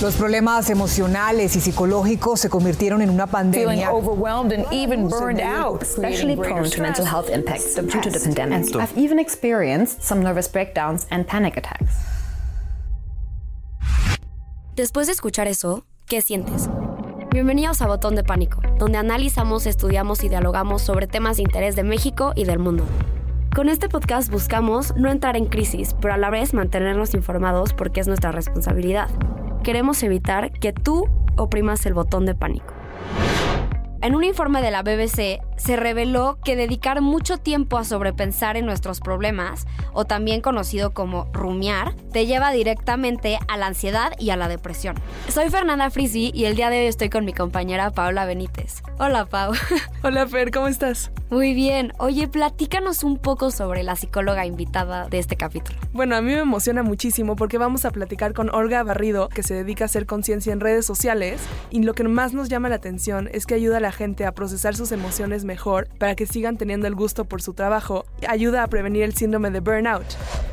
Los problemas emocionales y psicológicos se convirtieron en una pandemia. overwhelmed and even burned out, especially prone to mental health impacts due to the pandemic. I've even experienced some nervous breakdowns and panic attacks. Después de escuchar eso, ¿qué sientes? Bienvenidos a Botón de Pánico, donde analizamos, estudiamos y dialogamos sobre temas de interés de México y del mundo. Con este podcast buscamos no entrar en crisis, pero a la vez mantenernos informados porque es nuestra responsabilidad. Queremos evitar que tú oprimas el botón de pánico. En un informe de la BBC se reveló que dedicar mucho tiempo a sobrepensar en nuestros problemas, o también conocido como rumiar, te lleva directamente a la ansiedad y a la depresión. Soy Fernanda Frisi y el día de hoy estoy con mi compañera Paula Benítez. Hola Pau. Hola Fer, ¿cómo estás? Muy bien. Oye, platícanos un poco sobre la psicóloga invitada de este capítulo. Bueno, a mí me emociona muchísimo porque vamos a platicar con Olga Barrido, que se dedica a hacer conciencia en redes sociales, y lo que más nos llama la atención es que ayuda a la gente a procesar sus emociones mejor para que sigan teniendo el gusto por su trabajo, ayuda a prevenir el síndrome de burnout.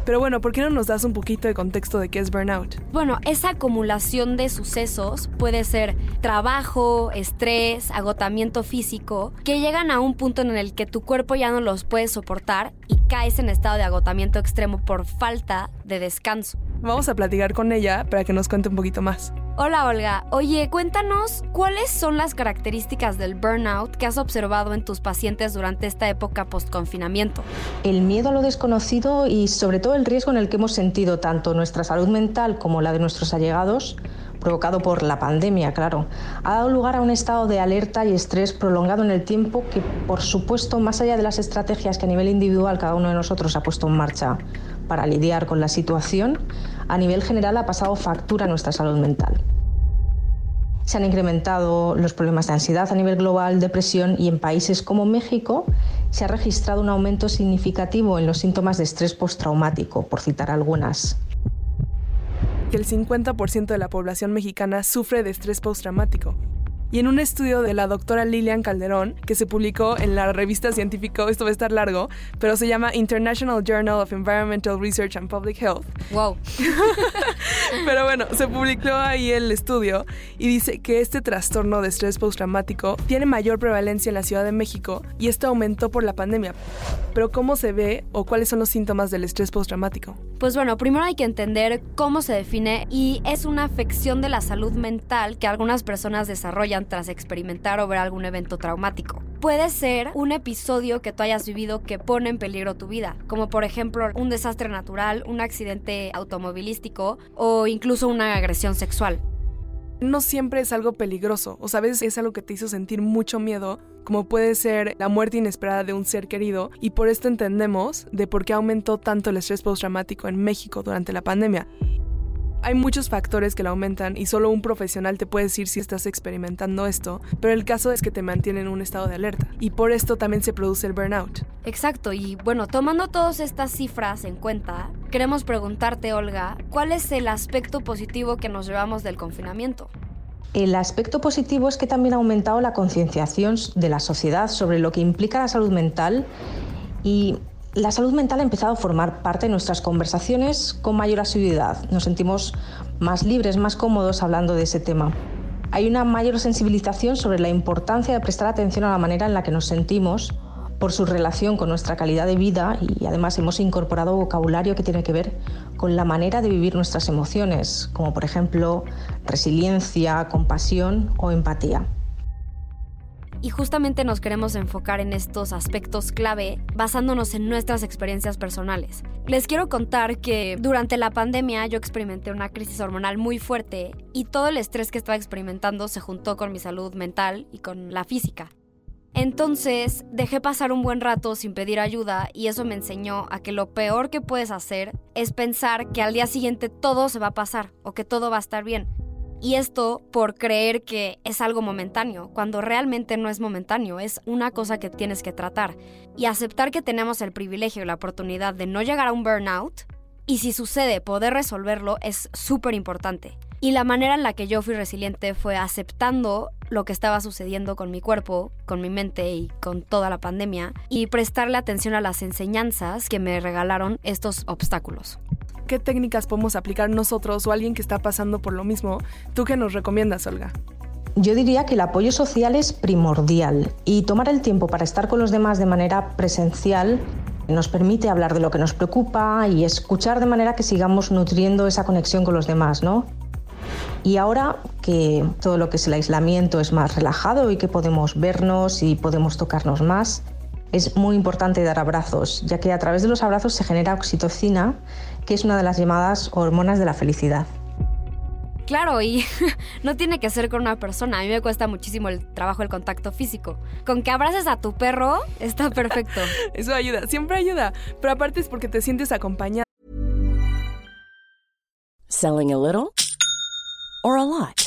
Pero bueno, ¿por qué no nos das un poquito de contexto de qué es burnout? Bueno, esa acumulación de sucesos puede ser trabajo, estrés, agotamiento físico, que llegan a un punto en el que tu cuerpo ya no los puede soportar y caes en estado de agotamiento extremo por falta de descanso. Vamos a platicar con ella para que nos cuente un poquito más. Hola Olga, oye, cuéntanos cuáles son las características del burnout que has observado en tus pacientes durante esta época post-confinamiento. El miedo a lo desconocido y sobre todo el riesgo en el que hemos sentido tanto nuestra salud mental como la de nuestros allegados provocado por la pandemia, claro, ha dado lugar a un estado de alerta y estrés prolongado en el tiempo que, por supuesto, más allá de las estrategias que a nivel individual cada uno de nosotros ha puesto en marcha para lidiar con la situación, a nivel general ha pasado factura a nuestra salud mental. Se han incrementado los problemas de ansiedad a nivel global, depresión y en países como México se ha registrado un aumento significativo en los síntomas de estrés postraumático, por citar algunas que el 50% de la población mexicana sufre de estrés postraumático. Y en un estudio de la doctora Lilian Calderón, que se publicó en la revista científica, esto va a estar largo, pero se llama International Journal of Environmental Research and Public Health. ¡Wow! pero bueno, se publicó ahí el estudio y dice que este trastorno de estrés postraumático tiene mayor prevalencia en la Ciudad de México y esto aumentó por la pandemia. Pero ¿cómo se ve o cuáles son los síntomas del estrés postraumático? Pues bueno, primero hay que entender cómo se define y es una afección de la salud mental que algunas personas desarrollan tras experimentar o ver algún evento traumático. Puede ser un episodio que tú hayas vivido que pone en peligro tu vida, como por ejemplo un desastre natural, un accidente automovilístico o incluso una agresión sexual. No siempre es algo peligroso, o sabes, es algo que te hizo sentir mucho miedo, como puede ser la muerte inesperada de un ser querido, y por esto entendemos de por qué aumentó tanto el estrés postraumático en México durante la pandemia. Hay muchos factores que lo aumentan y solo un profesional te puede decir si estás experimentando esto, pero el caso es que te mantiene en un estado de alerta y por esto también se produce el burnout. Exacto, y bueno, tomando todas estas cifras en cuenta, queremos preguntarte, Olga, ¿cuál es el aspecto positivo que nos llevamos del confinamiento? El aspecto positivo es que también ha aumentado la concienciación de la sociedad sobre lo que implica la salud mental y la salud mental ha empezado a formar parte de nuestras conversaciones con mayor asiduidad. Nos sentimos más libres, más cómodos hablando de ese tema. Hay una mayor sensibilización sobre la importancia de prestar atención a la manera en la que nos sentimos por su relación con nuestra calidad de vida y además hemos incorporado vocabulario que tiene que ver con la manera de vivir nuestras emociones, como por ejemplo resiliencia, compasión o empatía. Y justamente nos queremos enfocar en estos aspectos clave basándonos en nuestras experiencias personales. Les quiero contar que durante la pandemia yo experimenté una crisis hormonal muy fuerte y todo el estrés que estaba experimentando se juntó con mi salud mental y con la física. Entonces dejé pasar un buen rato sin pedir ayuda y eso me enseñó a que lo peor que puedes hacer es pensar que al día siguiente todo se va a pasar o que todo va a estar bien. Y esto por creer que es algo momentáneo, cuando realmente no es momentáneo, es una cosa que tienes que tratar. Y aceptar que tenemos el privilegio y la oportunidad de no llegar a un burnout, y si sucede poder resolverlo, es súper importante. Y la manera en la que yo fui resiliente fue aceptando lo que estaba sucediendo con mi cuerpo, con mi mente y con toda la pandemia y prestarle atención a las enseñanzas que me regalaron estos obstáculos. ¿Qué técnicas podemos aplicar nosotros o alguien que está pasando por lo mismo? ¿Tú qué nos recomiendas, Olga? Yo diría que el apoyo social es primordial y tomar el tiempo para estar con los demás de manera presencial nos permite hablar de lo que nos preocupa y escuchar de manera que sigamos nutriendo esa conexión con los demás, ¿no? Y ahora que todo lo que es el aislamiento es más relajado y que podemos vernos y podemos tocarnos más, es muy importante dar abrazos, ya que a través de los abrazos se genera oxitocina, que es una de las llamadas hormonas de la felicidad. Claro, y no tiene que ser con una persona. A mí me cuesta muchísimo el trabajo, el contacto físico. Con que abraces a tu perro, está perfecto. Eso ayuda, siempre ayuda. Pero aparte es porque te sientes acompañado. Selling a little or a lot?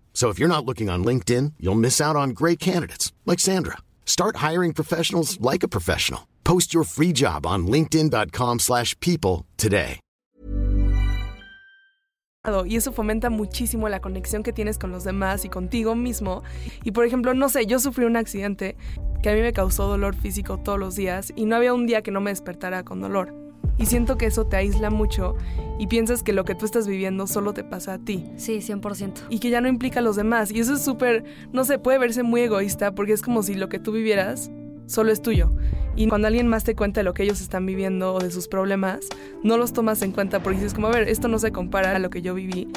So if you're not looking on LinkedIn, you'll miss out on great candidates like Sandra. Start hiring professionals like a professional. Post your free job on linkedin.com/people today. Eso fomenta muchísimo la conexión que tienes con los demás y contigo mismo. Y por ejemplo, no sé, yo sufrí un accidente que a mí me causó dolor físico todos los días y no había un día que no me despertara con dolor. Y siento que eso te aísla mucho y piensas que lo que tú estás viviendo solo te pasa a ti. Sí, 100%. Y que ya no implica a los demás. Y eso es súper, no sé, puede verse muy egoísta porque es como si lo que tú vivieras solo es tuyo. Y cuando alguien más te cuenta lo que ellos están viviendo o de sus problemas, no los tomas en cuenta porque dices como, a ver, esto no se compara a lo que yo viví.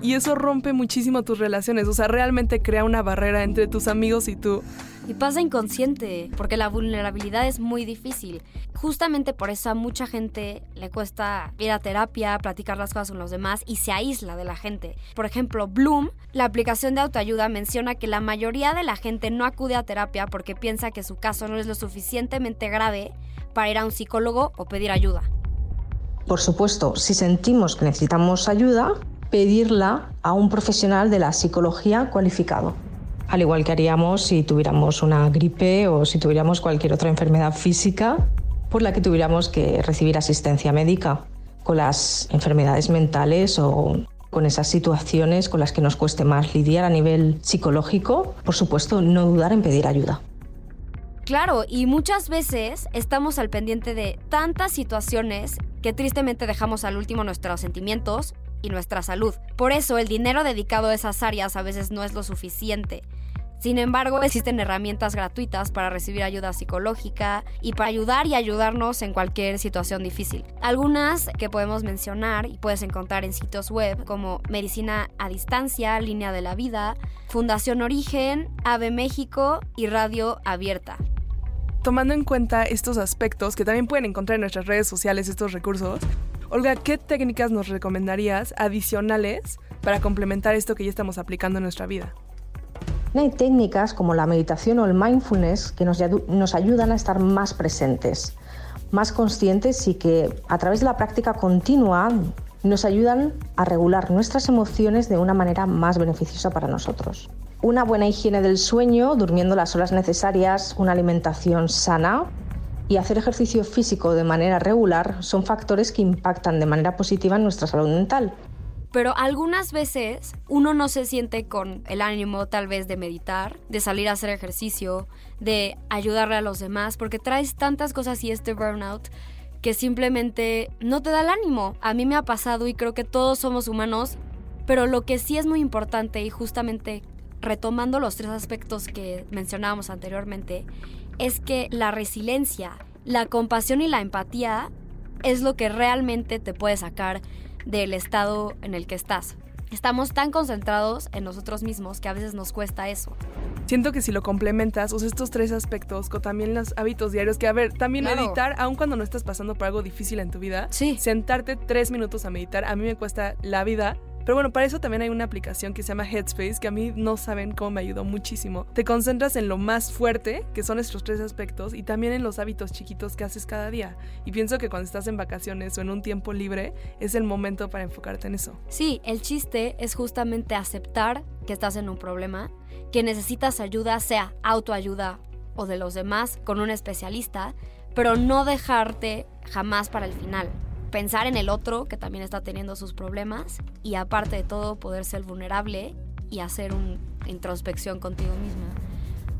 Y eso rompe muchísimo tus relaciones, o sea, realmente crea una barrera entre tus amigos y tú. Y pasa inconsciente, porque la vulnerabilidad es muy difícil. Justamente por eso mucha gente le cuesta ir a terapia, platicar las cosas con los demás y se aísla de la gente. Por ejemplo, Bloom, la aplicación de autoayuda, menciona que la mayoría de la gente no acude a terapia porque piensa que su caso no es lo suficientemente grave para ir a un psicólogo o pedir ayuda. Por supuesto, si sentimos que necesitamos ayuda, pedirla a un profesional de la psicología cualificado al igual que haríamos si tuviéramos una gripe o si tuviéramos cualquier otra enfermedad física por la que tuviéramos que recibir asistencia médica. Con las enfermedades mentales o con esas situaciones con las que nos cueste más lidiar a nivel psicológico, por supuesto, no dudar en pedir ayuda. Claro, y muchas veces estamos al pendiente de tantas situaciones que tristemente dejamos al último nuestros sentimientos y nuestra salud. Por eso el dinero dedicado a esas áreas a veces no es lo suficiente. Sin embargo, existen herramientas gratuitas para recibir ayuda psicológica y para ayudar y ayudarnos en cualquier situación difícil. Algunas que podemos mencionar y puedes encontrar en sitios web como Medicina a Distancia, Línea de la Vida, Fundación Origen, Ave México y Radio Abierta. tomando en cuenta estos aspectos que también pueden encontrar en nuestras redes sociales, estos recursos, Olga, ¿qué técnicas nos recomendarías adicionales para complementar esto que ya estamos aplicando en nuestra vida? Hay técnicas como la meditación o el mindfulness que nos, nos ayudan a estar más presentes, más conscientes y que a través de la práctica continua nos ayudan a regular nuestras emociones de una manera más beneficiosa para nosotros. Una buena higiene del sueño, durmiendo las horas necesarias, una alimentación sana y hacer ejercicio físico de manera regular son factores que impactan de manera positiva en nuestra salud mental. Pero algunas veces uno no se siente con el ánimo tal vez de meditar, de salir a hacer ejercicio, de ayudarle a los demás, porque traes tantas cosas y este burnout que simplemente no te da el ánimo. A mí me ha pasado y creo que todos somos humanos, pero lo que sí es muy importante y justamente retomando los tres aspectos que mencionábamos anteriormente, es que la resiliencia, la compasión y la empatía es lo que realmente te puede sacar del estado en el que estás. Estamos tan concentrados en nosotros mismos que a veces nos cuesta eso. Siento que si lo complementas, o estos tres aspectos, con también los hábitos diarios, que a ver, también meditar, aun cuando no estás pasando por algo difícil en tu vida, sí. sentarte tres minutos a meditar, a mí me cuesta la vida, pero bueno, para eso también hay una aplicación que se llama Headspace, que a mí no saben cómo me ayudó muchísimo. Te concentras en lo más fuerte, que son estos tres aspectos, y también en los hábitos chiquitos que haces cada día. Y pienso que cuando estás en vacaciones o en un tiempo libre, es el momento para enfocarte en eso. Sí, el chiste es justamente aceptar que estás en un problema, que necesitas ayuda, sea autoayuda o de los demás, con un especialista, pero no dejarte jamás para el final pensar en el otro que también está teniendo sus problemas y aparte de todo poder ser vulnerable y hacer una introspección contigo misma.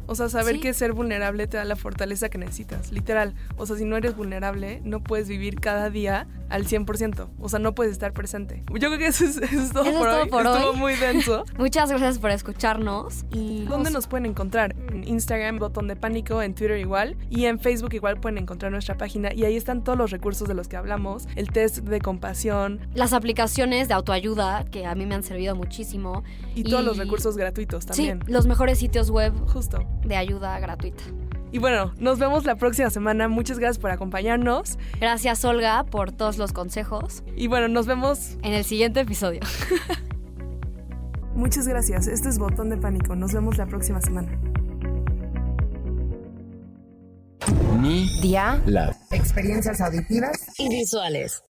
O sea, saber que ser vulnerable te da la fortaleza que necesitas, literal. O sea, si no eres vulnerable, no puedes vivir cada día al 100%. O sea, no puedes estar presente. Yo creo que eso es, todo, por, hoy. Estuvo muy denso. Muchas gracias por escucharnos. y ¿Dónde nos pueden encontrar? En Instagram, Botón de Pánico, en Twitter igual. Y en Facebook igual pueden encontrar nuestra página. Y ahí están todos los recursos de los que hablamos. El test de compasión. Las aplicaciones de autoayuda, que a mí me han servido muchísimo. Y, todos los recursos gratuitos también. Sí, los mejores sitios web. Justo. De ayuda gratuita. Y bueno, nos vemos la próxima semana. Muchas gracias por acompañarnos. Gracias, Olga, por todos los consejos. Y bueno, nos vemos en el siguiente episodio. Muchas gracias. Este es Botón de Pánico. Nos vemos la próxima semana. Mi día. Las experiencias auditivas y visuales.